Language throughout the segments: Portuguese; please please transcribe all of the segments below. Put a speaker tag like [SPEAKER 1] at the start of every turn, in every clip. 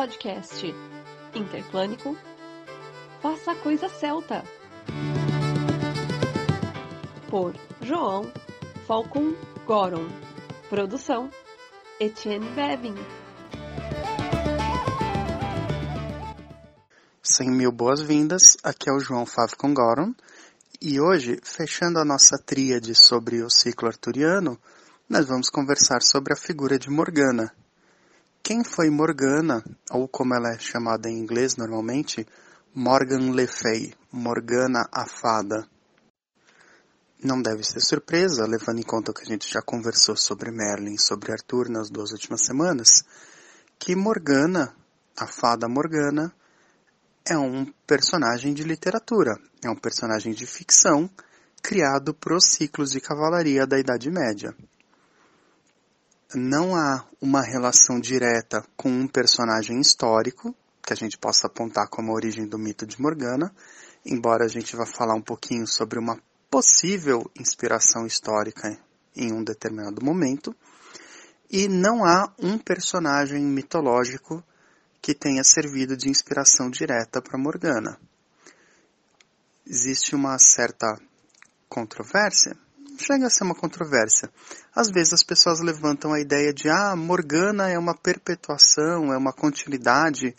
[SPEAKER 1] podcast. Interplânico Faça a Coisa Celta por João Falcon Goron. Produção Etienne Bevin.
[SPEAKER 2] Cem mil boas-vindas, aqui é o João Falcon Goron. E hoje, fechando a nossa tríade sobre o ciclo arturiano, nós vamos conversar sobre a figura de Morgana. Quem foi Morgana, ou como ela é chamada em inglês normalmente, Morgan Le Fay, Morgana a Fada? Não deve ser surpresa, levando em conta que a gente já conversou sobre Merlin e sobre Arthur nas duas últimas semanas, que Morgana, a Fada Morgana, é um personagem de literatura, é um personagem de ficção criado para os ciclos de cavalaria da Idade Média não há uma relação direta com um personagem histórico, que a gente possa apontar como a origem do mito de Morgana, embora a gente vá falar um pouquinho sobre uma possível inspiração histórica em um determinado momento, e não há um personagem mitológico que tenha servido de inspiração direta para Morgana. Existe uma certa controvérsia chega a ser uma controvérsia. Às vezes as pessoas levantam a ideia de ah, Morgana é uma perpetuação, é uma continuidade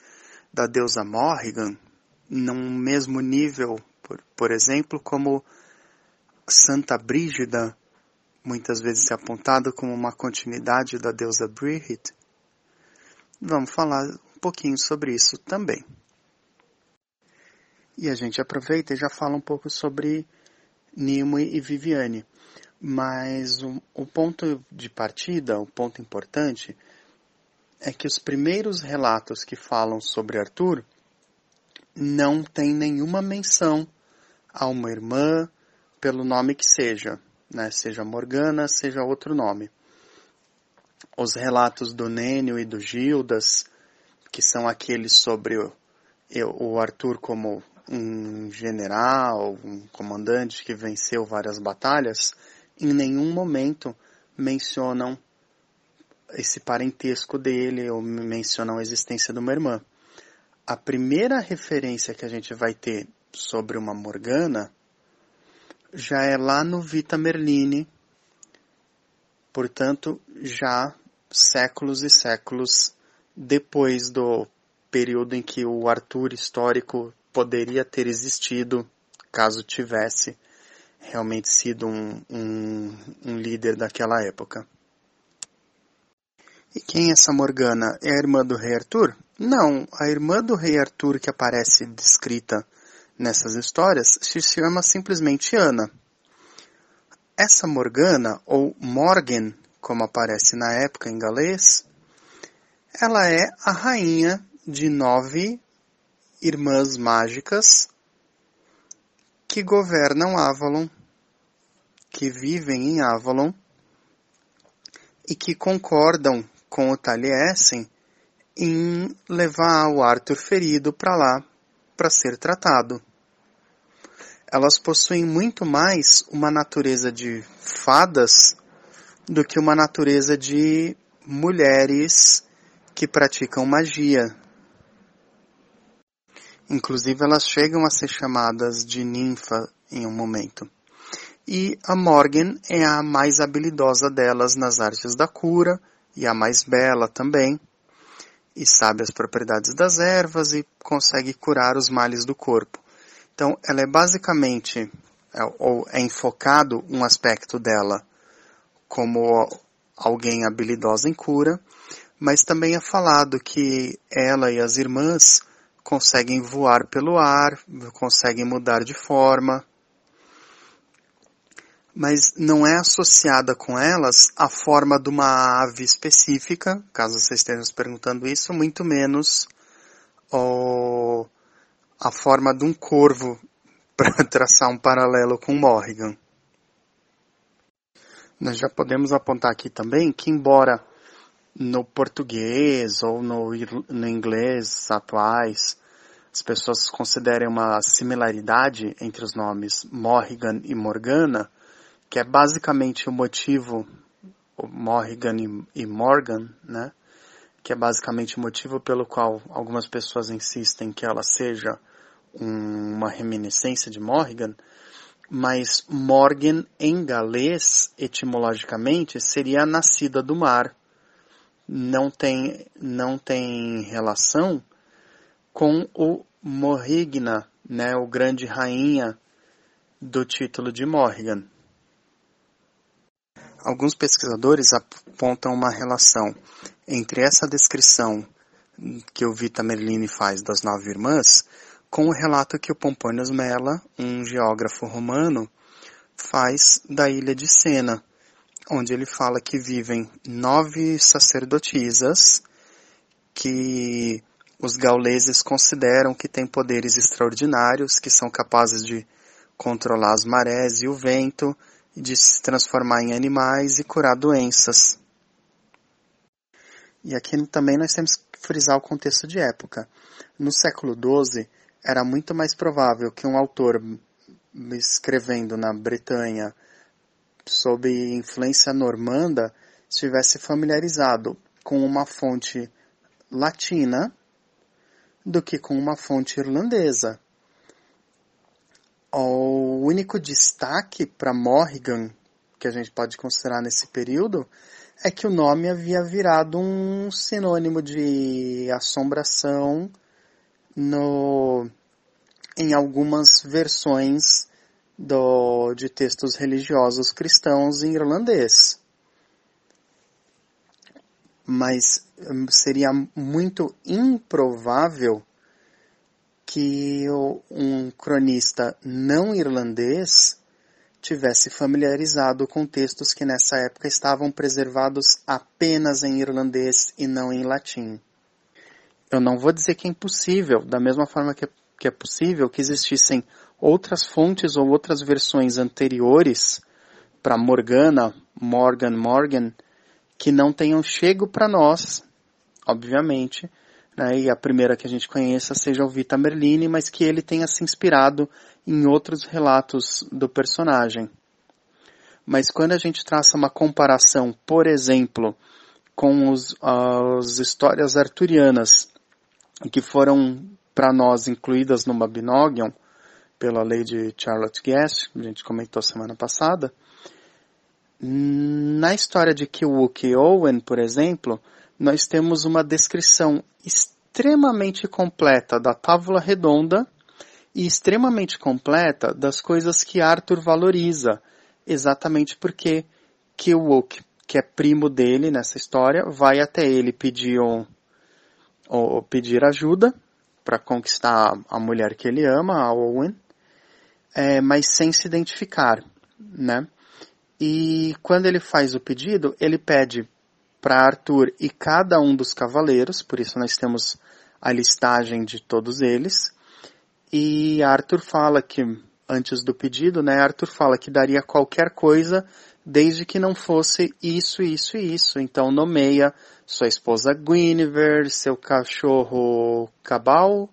[SPEAKER 2] da deusa Morrigan, num mesmo nível, por, por exemplo, como Santa Brígida, muitas vezes é apontado como uma continuidade da deusa Brigid. Vamos falar um pouquinho sobre isso também. E a gente aproveita e já fala um pouco sobre Nimue e Viviane. Mas o, o ponto de partida, o ponto importante, é que os primeiros relatos que falam sobre Arthur não tem nenhuma menção a uma irmã pelo nome que seja, né? seja Morgana, seja outro nome. Os relatos do Nênio e do Gildas, que são aqueles sobre o, o Arthur como um general, um comandante que venceu várias batalhas, em nenhum momento mencionam esse parentesco dele ou mencionam a existência de uma irmã. A primeira referência que a gente vai ter sobre uma Morgana já é lá no Vita Merlini, portanto, já séculos e séculos depois do período em que o Arthur histórico poderia ter existido, caso tivesse realmente sido um, um, um líder daquela época. E quem é essa Morgana? É a irmã do rei Arthur? Não, a irmã do rei Arthur que aparece descrita nessas histórias se chama simplesmente Ana. Essa Morgana, ou Morgan, como aparece na época em galês, ela é a rainha de nove irmãs mágicas que governam Avalon, que vivem em Avalon e que concordam com o Taliesin em levar o Arthur ferido para lá para ser tratado. Elas possuem muito mais uma natureza de fadas do que uma natureza de mulheres que praticam magia, Inclusive, elas chegam a ser chamadas de ninfa em um momento. E a Morgan é a mais habilidosa delas nas artes da cura e a mais bela também. E sabe as propriedades das ervas e consegue curar os males do corpo. Então, ela é basicamente, é, ou é enfocado um aspecto dela como alguém habilidosa em cura, mas também é falado que ela e as irmãs conseguem voar pelo ar, conseguem mudar de forma, mas não é associada com elas a forma de uma ave específica, caso vocês estejam se perguntando isso, muito menos a forma de um corvo, para traçar um paralelo com Morrigan. Nós já podemos apontar aqui também que, embora no português ou no, no inglês atuais as pessoas considerem uma similaridade entre os nomes Morrigan e Morgana, que é basicamente o motivo, Morrigan e, e Morgan, né? que é basicamente o motivo pelo qual algumas pessoas insistem que ela seja um, uma reminiscência de Morrigan, mas Morgan em galês, etimologicamente, seria nascida do mar. Não tem, não tem relação com o Morrigna, né, o grande rainha do título de Morrigan. Alguns pesquisadores apontam uma relação entre essa descrição que o Vita Merlini faz das nove irmãs com o relato que o Pomponius Mela, um geógrafo romano, faz da ilha de Sena, onde ele fala que vivem nove sacerdotisas que os gauleses consideram que têm poderes extraordinários, que são capazes de controlar as marés e o vento, de se transformar em animais e curar doenças. E aqui também nós temos que frisar o contexto de época. No século XII, era muito mais provável que um autor escrevendo na Bretanha sob influência normanda estivesse familiarizado com uma fonte latina do que com uma fonte irlandesa. O único destaque para Morrigan que a gente pode considerar nesse período é que o nome havia virado um sinônimo de assombração no, em algumas versões do, de textos religiosos cristãos em irlandês. Mas hum, seria muito improvável que um cronista não irlandês tivesse familiarizado com textos que nessa época estavam preservados apenas em irlandês e não em latim. Eu não vou dizer que é impossível, da mesma forma que é, que é possível que existissem outras fontes ou outras versões anteriores para Morgana, Morgan, Morgan, que não tenham chego para nós, obviamente, né, e a primeira que a gente conheça seja o Vita Merlini, mas que ele tenha se inspirado em outros relatos do personagem. Mas quando a gente traça uma comparação, por exemplo, com os, as histórias arturianas, que foram para nós incluídas no Mabinogion, pela lei de Charlotte Guest, que a gente comentou semana passada, na história de Kiwuk e Owen, por exemplo, nós temos uma descrição extremamente completa da tábua redonda e extremamente completa das coisas que Arthur valoriza, exatamente porque Kilwook, que é primo dele nessa história, vai até ele pedir, um, ou pedir ajuda para conquistar a mulher que ele ama, a Owen, é, mas sem se identificar, né? E quando ele faz o pedido, ele pede para Arthur e cada um dos cavaleiros, por isso nós temos a listagem de todos eles. E Arthur fala que, antes do pedido, né, Arthur fala que daria qualquer coisa desde que não fosse isso, isso e isso. Então nomeia sua esposa Guinevere, seu cachorro Cabal,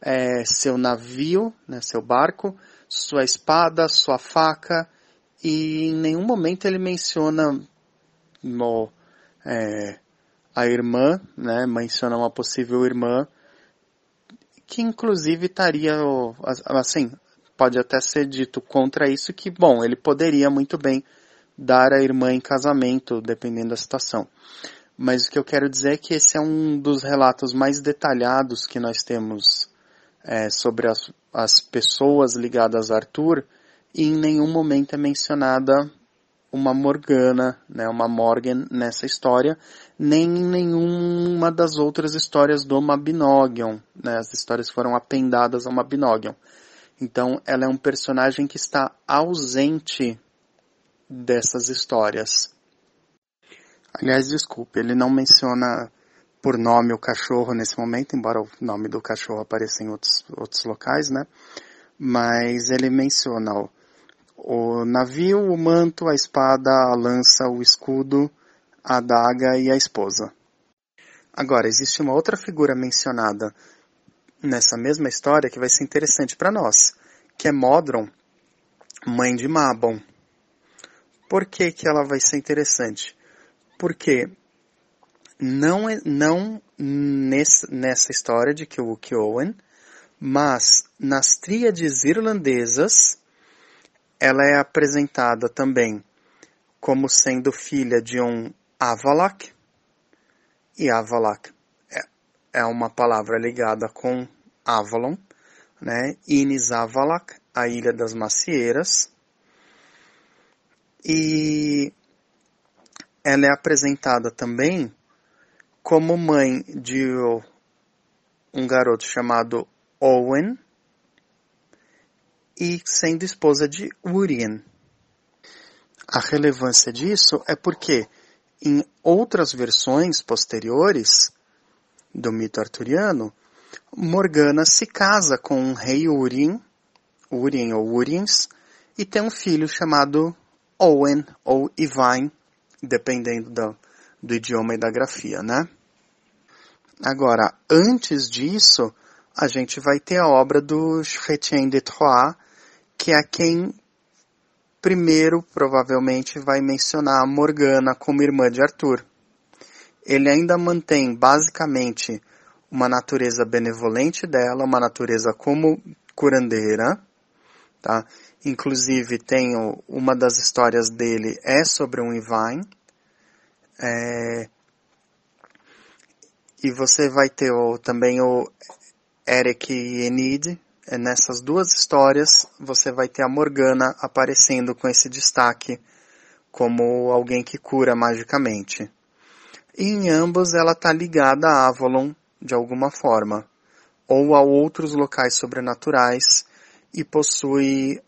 [SPEAKER 2] é, seu navio, né, seu barco, sua espada, sua faca, e em nenhum momento ele menciona no, é, a irmã, né, menciona uma possível irmã, que inclusive estaria, assim, pode até ser dito contra isso que, bom, ele poderia muito bem dar a irmã em casamento, dependendo da situação. Mas o que eu quero dizer é que esse é um dos relatos mais detalhados que nós temos é, sobre as, as pessoas ligadas a Arthur, e em nenhum momento é mencionada uma Morgana, né, uma Morgan nessa história, nem em nenhuma das outras histórias do Mabinogion. Né, as histórias foram apendadas ao Mabinogion. Então, ela é um personagem que está ausente dessas histórias. Aliás, desculpe, ele não menciona por nome o cachorro nesse momento, embora o nome do cachorro apareça em outros, outros locais, né? Mas ele menciona ó, o navio, o manto, a espada, a lança, o escudo, a adaga e a esposa. Agora, existe uma outra figura mencionada nessa mesma história que vai ser interessante para nós, que é Modron, mãe de Mabon. Por que, que ela vai ser interessante? Porque não, é, não nesse, nessa história de Kiwuki Owen, mas nas tríades irlandesas, ela é apresentada também como sendo filha de um Avalak, e Avalak é, é uma palavra ligada com Avalon, né? Inis Avalak, a Ilha das Macieiras, e ela é apresentada também como mãe de um garoto chamado Owen e sendo esposa de Urien. A relevância disso é porque em outras versões posteriores do mito arturiano, Morgana se casa com o rei Urien, Urien ou Uriens, e tem um filho chamado Owen ou Ivain, dependendo do, do idioma e da grafia, né? Agora, antes disso, a gente vai ter a obra do Chrétien de Troyes, que é quem primeiro provavelmente vai mencionar a Morgana como irmã de Arthur. Ele ainda mantém basicamente uma natureza benevolente dela, uma natureza como curandeira, tá? Inclusive tem uma das histórias dele é sobre um Ivine, é, e você vai ter o, também o Eric e Enid. É, nessas duas histórias você vai ter a Morgana aparecendo com esse destaque como alguém que cura magicamente. E em ambos ela está ligada a Avalon de alguma forma, ou a outros locais sobrenaturais e possui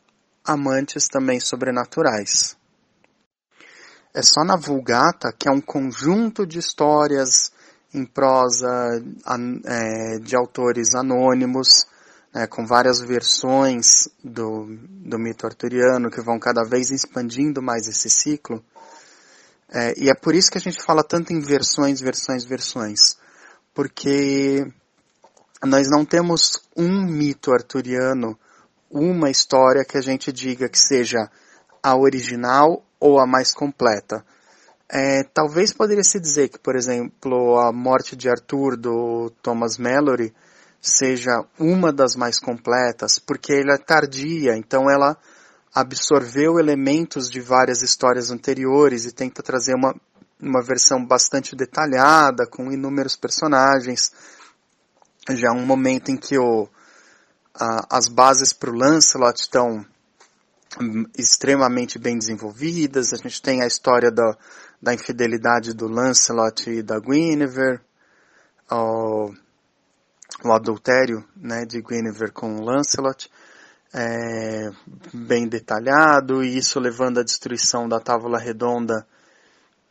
[SPEAKER 2] amantes também sobrenaturais. É só na Vulgata, que é um conjunto de histórias em prosa é, de autores anônimos, né, com várias versões do, do mito arturiano que vão cada vez expandindo mais esse ciclo. É, e é por isso que a gente fala tanto em versões, versões, versões. Porque nós não temos um mito arturiano, uma história que a gente diga que seja a original ou a mais completa. É, talvez poderia se dizer que, por exemplo, a morte de Arthur do Thomas Mallory seja uma das mais completas, porque ela é tardia, então ela absorveu elementos de várias histórias anteriores e tenta trazer uma, uma versão bastante detalhada, com inúmeros personagens. Já um momento em que o, a, as bases para o Lancelot estão extremamente bem desenvolvidas. A gente tem a história da, da infidelidade do Lancelot e da Guinevere, o, o adultério né, de Guinevere com o Lancelot, é, bem detalhado, e isso levando à destruição da Távola Redonda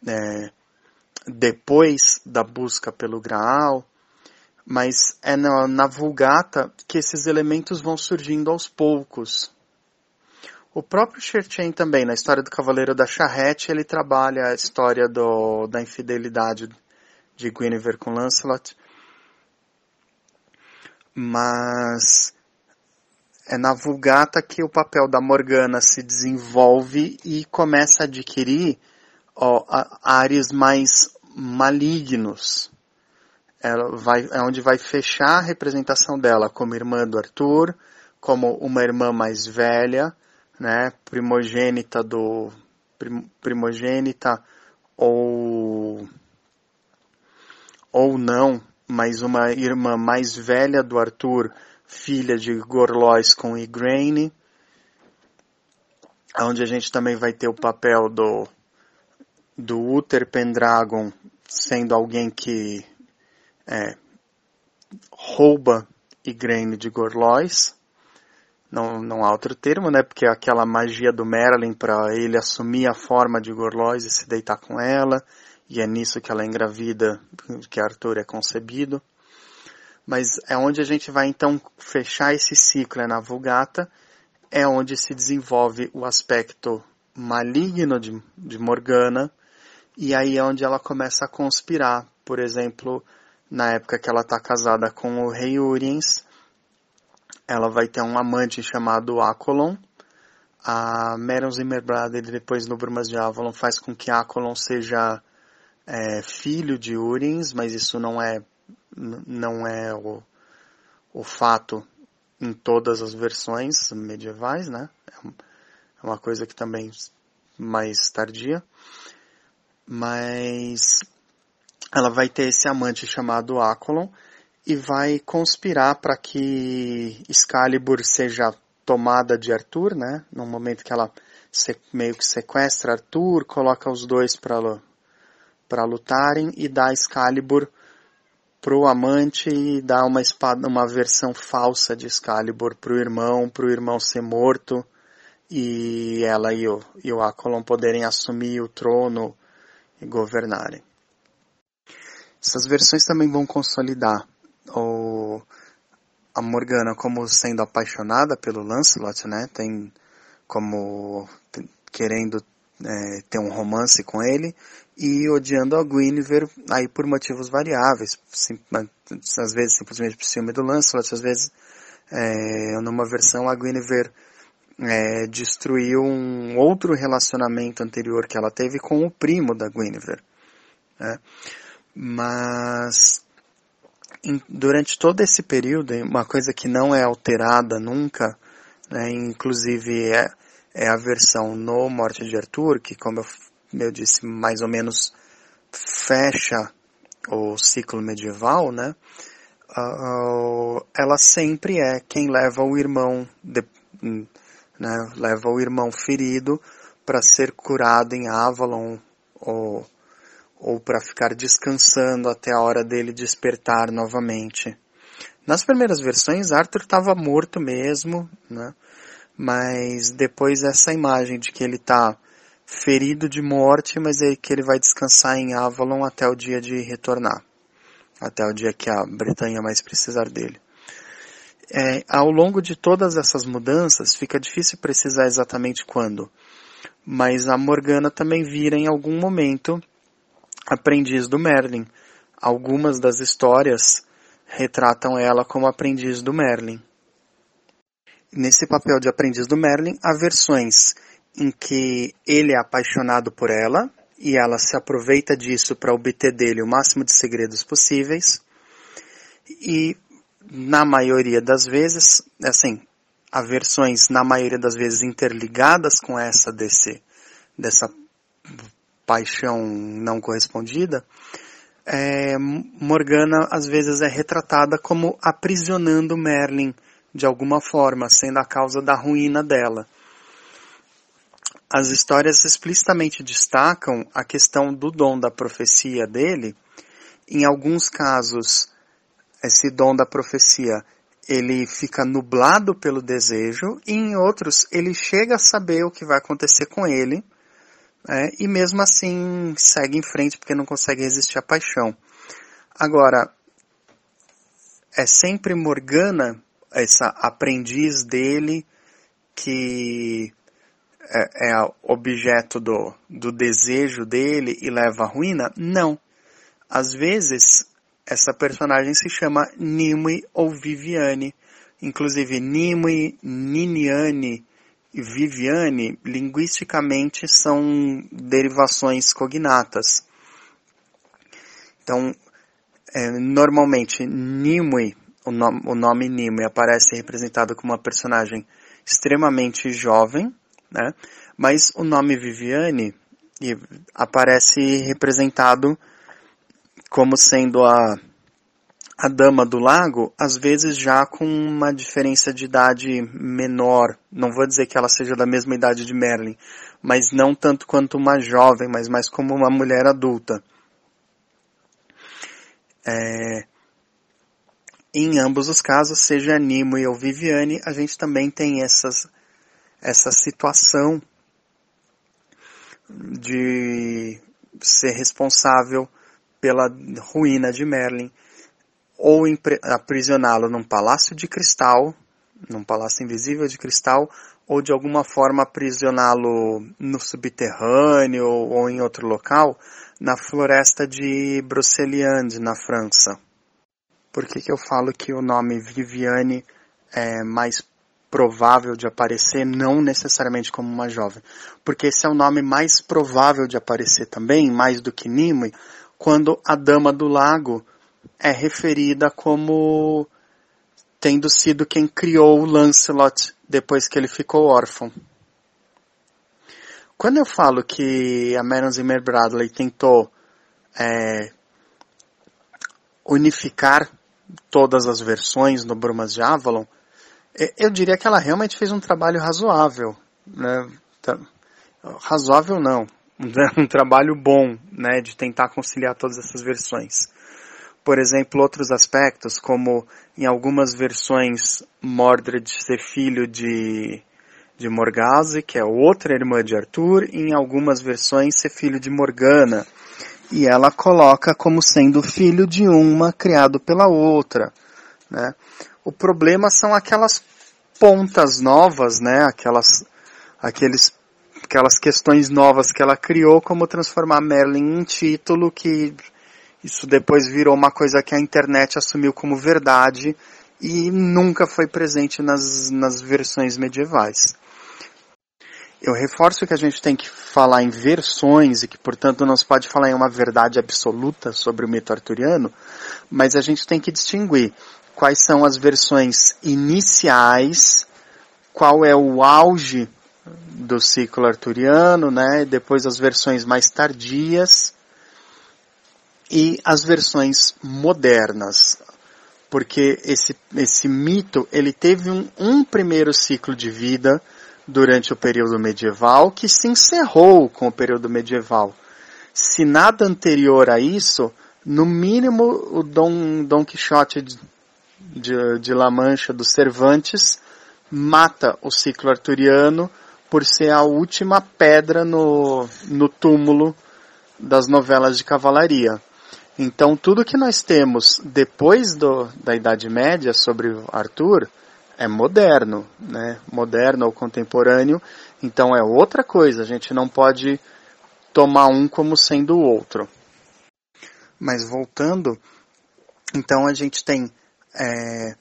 [SPEAKER 2] é, depois da busca pelo Graal. Mas é na, na Vulgata que esses elementos vão surgindo aos poucos, o próprio Cherchen também, na história do Cavaleiro da Charrete, ele trabalha a história do, da infidelidade de Guinevere com Lancelot. Mas é na Vulgata que o papel da Morgana se desenvolve e começa a adquirir ó, áreas mais malignos. Vai, é onde vai fechar a representação dela como irmã do Arthur, como uma irmã mais velha, né, primogênita do primogênita ou ou não, mas uma irmã mais velha do Arthur, filha de Gorlois com Igraine, onde a gente também vai ter o papel do do Uther Pendragon sendo alguém que é, rouba Igraine de Gorlois, não, não há outro termo, né? Porque aquela magia do Merlin para ele assumir a forma de Gorlois e se deitar com ela, e é nisso que ela engravida, que Arthur é concebido. Mas é onde a gente vai então fechar esse ciclo, é na Vulgata, é onde se desenvolve o aspecto maligno de, de Morgana, e aí é onde ela começa a conspirar. Por exemplo, na época que ela está casada com o rei Uriens, ela vai ter um amante chamado Acolon. A Meron Zimmerbrad, depois no Brumas de Avalon, faz com que Acolon seja é filho de Urins, mas isso não é, não é o, o fato em todas as versões medievais, né? É, é uma coisa que também mais tardia. Mas ela vai ter esse amante chamado Acolon e vai conspirar para que Excalibur seja tomada de Arthur, né? No momento que ela meio que sequestra Arthur, coloca os dois para lutarem e dá Excalibur pro amante e dá uma espada, uma versão falsa de Excalibur pro irmão, pro irmão ser morto e ela e o, e o Acolon poderem assumir o trono e governarem. Essas versões também vão consolidar a Morgana como sendo apaixonada pelo Lancelot, né? Tem como querendo é, ter um romance com ele e odiando a Guinevere aí por motivos variáveis, sim, às vezes simplesmente por ciúme do Lancelot, às vezes é, numa versão a Guinevere é, destruiu um outro relacionamento anterior que ela teve com o primo da Guinevere. Né? Mas em, durante todo esse período, uma coisa que não é alterada nunca, né, inclusive é, é a versão no Morte de Arthur, que como eu, eu disse, mais ou menos fecha o ciclo medieval, né? Uh, ela sempre é quem leva o irmão, de, né, leva o irmão ferido para ser curado em Avalon ou ou para ficar descansando até a hora dele despertar novamente. Nas primeiras versões, Arthur estava morto mesmo, né? mas depois essa imagem de que ele está ferido de morte, mas é que ele vai descansar em Avalon até o dia de retornar, até o dia que a Bretanha mais precisar dele. É, ao longo de todas essas mudanças, fica difícil precisar exatamente quando, mas a Morgana também vira em algum momento aprendiz do Merlin. Algumas das histórias retratam ela como aprendiz do Merlin. Nesse papel de aprendiz do Merlin, há versões em que ele é apaixonado por ela e ela se aproveita disso para obter dele o máximo de segredos possíveis. E na maioria das vezes, assim, há versões na maioria das vezes interligadas com essa desse dessa paixão não correspondida, é, Morgana às vezes é retratada como aprisionando Merlin de alguma forma, sendo a causa da ruína dela. As histórias explicitamente destacam a questão do dom da profecia dele. Em alguns casos, esse dom da profecia ele fica nublado pelo desejo, e em outros ele chega a saber o que vai acontecer com ele, é, e mesmo assim segue em frente porque não consegue resistir à paixão. Agora, é sempre Morgana, essa aprendiz dele, que é, é objeto do, do desejo dele e leva à ruína? Não. Às vezes, essa personagem se chama Nimue ou Viviane. Inclusive, Nimue, Niniane e Viviane, linguisticamente, são derivações cognatas. Então, é, normalmente, Nimue, o, nome, o nome Nimue, aparece representado como uma personagem extremamente jovem, né? mas o nome Viviane aparece representado como sendo a a dama do lago, às vezes já com uma diferença de idade menor. Não vou dizer que ela seja da mesma idade de Merlin, mas não tanto quanto uma jovem, mas mais como uma mulher adulta. É... Em ambos os casos, seja Nimue ou Viviane, a gente também tem essas, essa situação de ser responsável pela ruína de Merlin ou aprisioná-lo num palácio de cristal, num palácio invisível de cristal, ou de alguma forma aprisioná-lo no subterrâneo ou em outro local, na floresta de Broceliande, na França. Por que, que eu falo que o nome Viviane é mais provável de aparecer, não necessariamente como uma jovem. Porque esse é o nome mais provável de aparecer também, mais do que Nimue, quando a Dama do Lago é referida como tendo sido quem criou o Lancelot depois que ele ficou órfão. Quando eu falo que a Marion Zimmer Bradley tentou é, unificar todas as versões no Brumas de Avalon, eu diria que ela realmente fez um trabalho razoável. Né? Razoável não, um trabalho bom né, de tentar conciliar todas essas versões. Por exemplo, outros aspectos, como em algumas versões Mordred ser filho de, de Morgause, que é outra irmã de Arthur, e em algumas versões ser filho de Morgana. E ela coloca como sendo filho de uma criado pela outra. Né? O problema são aquelas pontas novas, né? Aquelas, aqueles, aquelas questões novas que ela criou, como transformar Merlin em título, que isso depois virou uma coisa que a internet assumiu como verdade e nunca foi presente nas, nas versões medievais. Eu reforço que a gente tem que falar em versões e que, portanto, não se pode falar em uma verdade absoluta sobre o mito arturiano, mas a gente tem que distinguir quais são as versões iniciais, qual é o auge do ciclo arturiano, né? Depois as versões mais tardias e as versões modernas, porque esse, esse mito ele teve um, um primeiro ciclo de vida durante o período medieval que se encerrou com o período medieval. Se nada anterior a isso, no mínimo o Dom, Dom Quixote de, de La Mancha dos Cervantes mata o ciclo arturiano por ser a última pedra no, no túmulo das novelas de cavalaria. Então, tudo que nós temos depois do, da Idade Média sobre Arthur é moderno, né? Moderno ou contemporâneo. Então, é outra coisa. A gente não pode tomar um como sendo o outro. Mas voltando, então a gente tem é,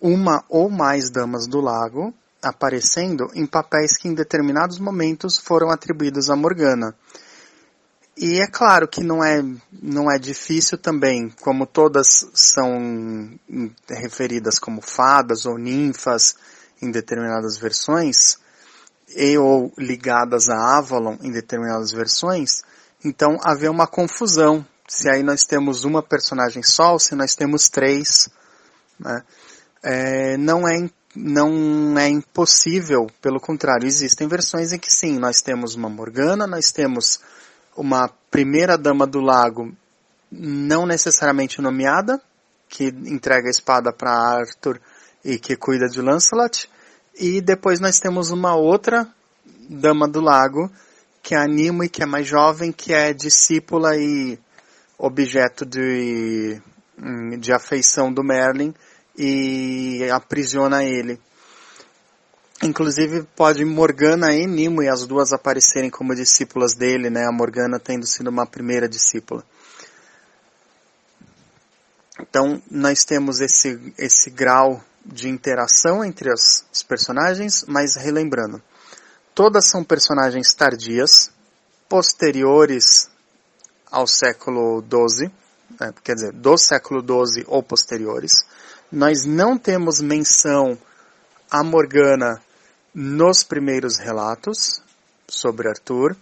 [SPEAKER 2] uma ou mais damas do lago aparecendo em papéis que em determinados momentos foram atribuídos a Morgana. E é claro que não é, não é difícil também, como todas são referidas como fadas ou ninfas em determinadas versões, e ou ligadas a Avalon em determinadas versões, então haver uma confusão. Se aí nós temos uma personagem só, ou se nós temos três, né? É, não, é, não é impossível, pelo contrário, existem versões em que sim, nós temos uma Morgana, nós temos uma primeira dama do lago não necessariamente nomeada, que entrega a espada para Arthur e que cuida de Lancelot, e depois nós temos uma outra dama do lago, que é a Nimue, que é mais jovem, que é discípula e objeto de, hum, de afeição do Merlin, e aprisiona ele. Inclusive pode Morgana e Nimue as duas aparecerem como discípulas dele, né? A Morgana tendo sido uma primeira discípula. Então nós temos esse, esse grau de interação entre os, os personagens, mas relembrando, todas são personagens tardias, posteriores ao século XII, né? quer dizer, do século XII ou posteriores nós não temos menção a Morgana nos primeiros relatos sobre Arthur.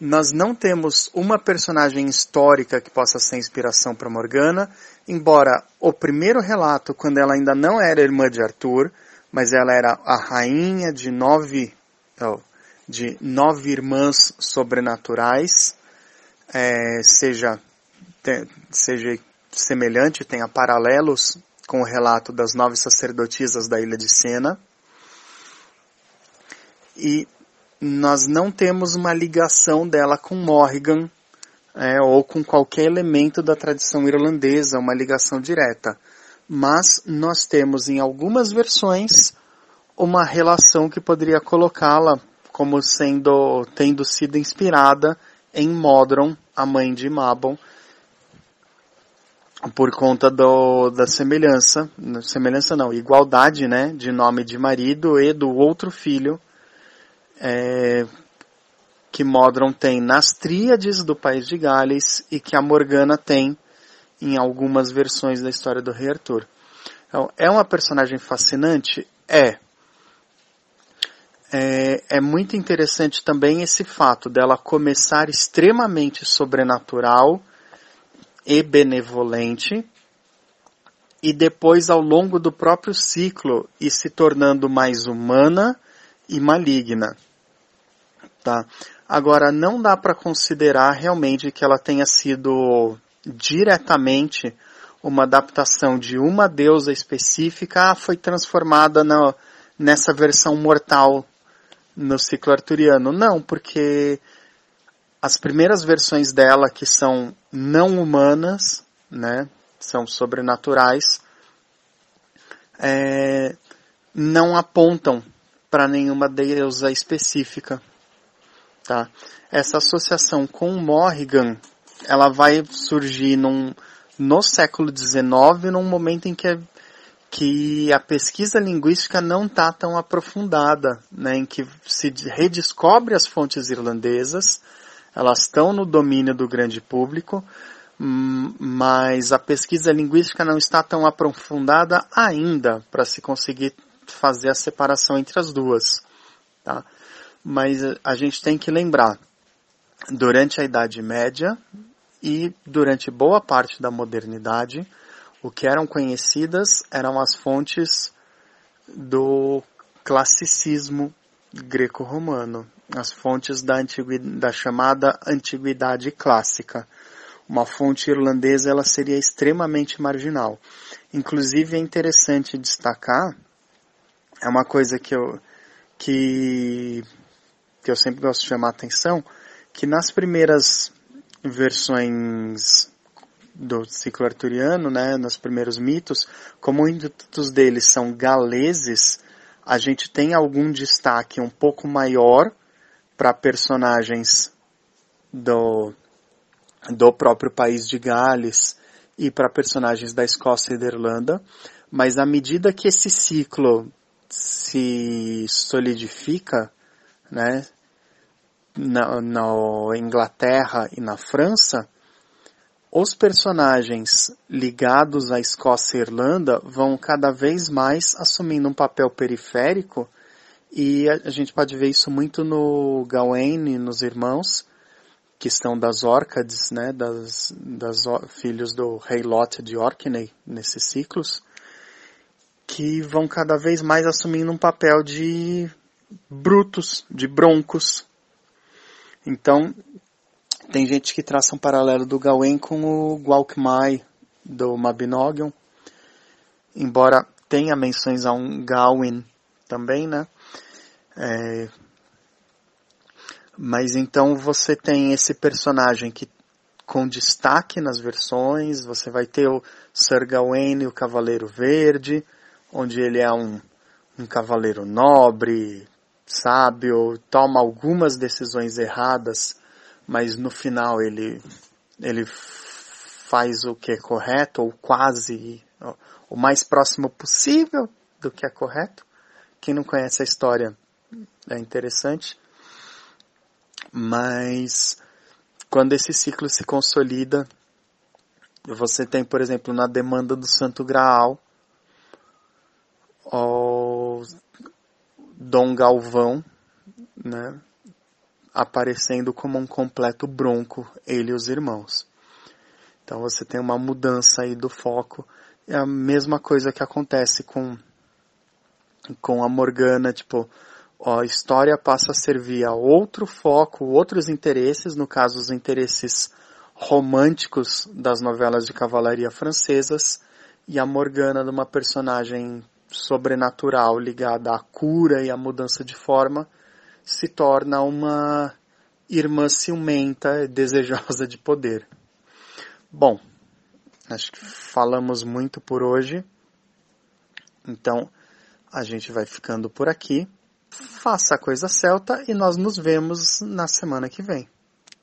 [SPEAKER 2] Nós não temos uma personagem histórica que possa ser inspiração para Morgana, embora o primeiro relato, quando ela ainda não era irmã de Arthur, mas ela era a rainha de nove, oh, de nove irmãs sobrenaturais, é, seja, seja semelhante, tenha paralelos com o relato das nove sacerdotisas da ilha de Sena. E nós não temos uma ligação dela com Morrigan é, ou com qualquer elemento da tradição irlandesa, uma ligação direta. Mas nós temos em algumas versões uma relação que poderia colocá-la como sendo tendo sido inspirada em Modron, a mãe de Mabon, por conta do, da semelhança, semelhança não, igualdade, né, de nome de marido e do outro filho é, que Modron tem nas tríades do país de Gales e que a Morgana tem em algumas versões da história do Rei Arthur. Então, é uma personagem fascinante? É. é. É muito interessante também esse fato dela começar extremamente sobrenatural e benevolente e depois ao longo do próprio ciclo ir se tornando mais humana e maligna. Tá? Agora não dá para considerar realmente que ela tenha sido diretamente uma adaptação de uma deusa específica, ah, foi transformada na, nessa versão mortal no ciclo arturiano. Não, porque as primeiras versões dela, que são não humanas, né, são sobrenaturais, é, não apontam para nenhuma deusa específica. Tá? Essa associação com Morrigan, ela vai surgir num, no século XIX, num momento em que, que a pesquisa linguística não está tão aprofundada, né, em que se redescobre as fontes irlandesas, elas estão no domínio do grande público, hum, mas a pesquisa linguística não está tão aprofundada ainda para se conseguir fazer a separação entre as duas. Tá? Mas a gente tem que lembrar, durante a Idade Média, e durante boa parte da modernidade, o que eram conhecidas eram as fontes do classicismo greco-romano, as fontes da, da chamada antiguidade clássica. Uma fonte irlandesa ela seria extremamente marginal. Inclusive é interessante destacar, é uma coisa que eu, que, que eu sempre gosto de chamar a atenção, que nas primeiras versões do ciclo arturiano, né, nos primeiros mitos, como muitos deles são galeses, a gente tem algum destaque um pouco maior para personagens do, do próprio país de Gales e para personagens da Escócia e da Irlanda, mas à medida que esse ciclo se solidifica, né, na, na Inglaterra e na França, os personagens ligados à Escócia e Irlanda vão cada vez mais assumindo um papel periférico e a, gente pode ver isso muito no Gawain e nos irmãos que estão das Orcades, né, das, das filhos do rei Lot de Orkney nesses ciclos, que vão cada vez mais assumindo um papel de brutos, de broncos, então, tem gente que traça um paralelo do Gawain com o Gwalkmai do Mabinogion, embora tenha menções a um Gawain também, né? É... Mas então você tem esse personagem que com destaque nas versões, você vai ter o Sir Gawain, o Cavaleiro Verde, onde ele é um, um cavaleiro nobre, sábio, toma algumas decisões erradas, mas no final ele, ele faz o que é correto, ou quase o mais próximo possível do que é correto. Quem não conhece a história é interessante. Mas quando esse ciclo se consolida, você tem, por exemplo, na demanda do Santo Graal, Dom Galvão, né, aparecendo como um completo bronco, ele e os irmãos. Então você tem uma mudança aí do foco. É a mesma coisa que acontece com, com a Morgana, tipo, ó, a história passa a servir a outro foco, outros interesses, no caso os interesses românticos das novelas de cavalaria francesas, e a Morgana de uma personagem sobrenatural ligada à cura e à mudança de forma se torna uma irmã ciumenta, desejosa de poder. Bom, acho que falamos muito por hoje. Então, a gente vai ficando por aqui. Faça a coisa celta e nós nos vemos na semana que vem.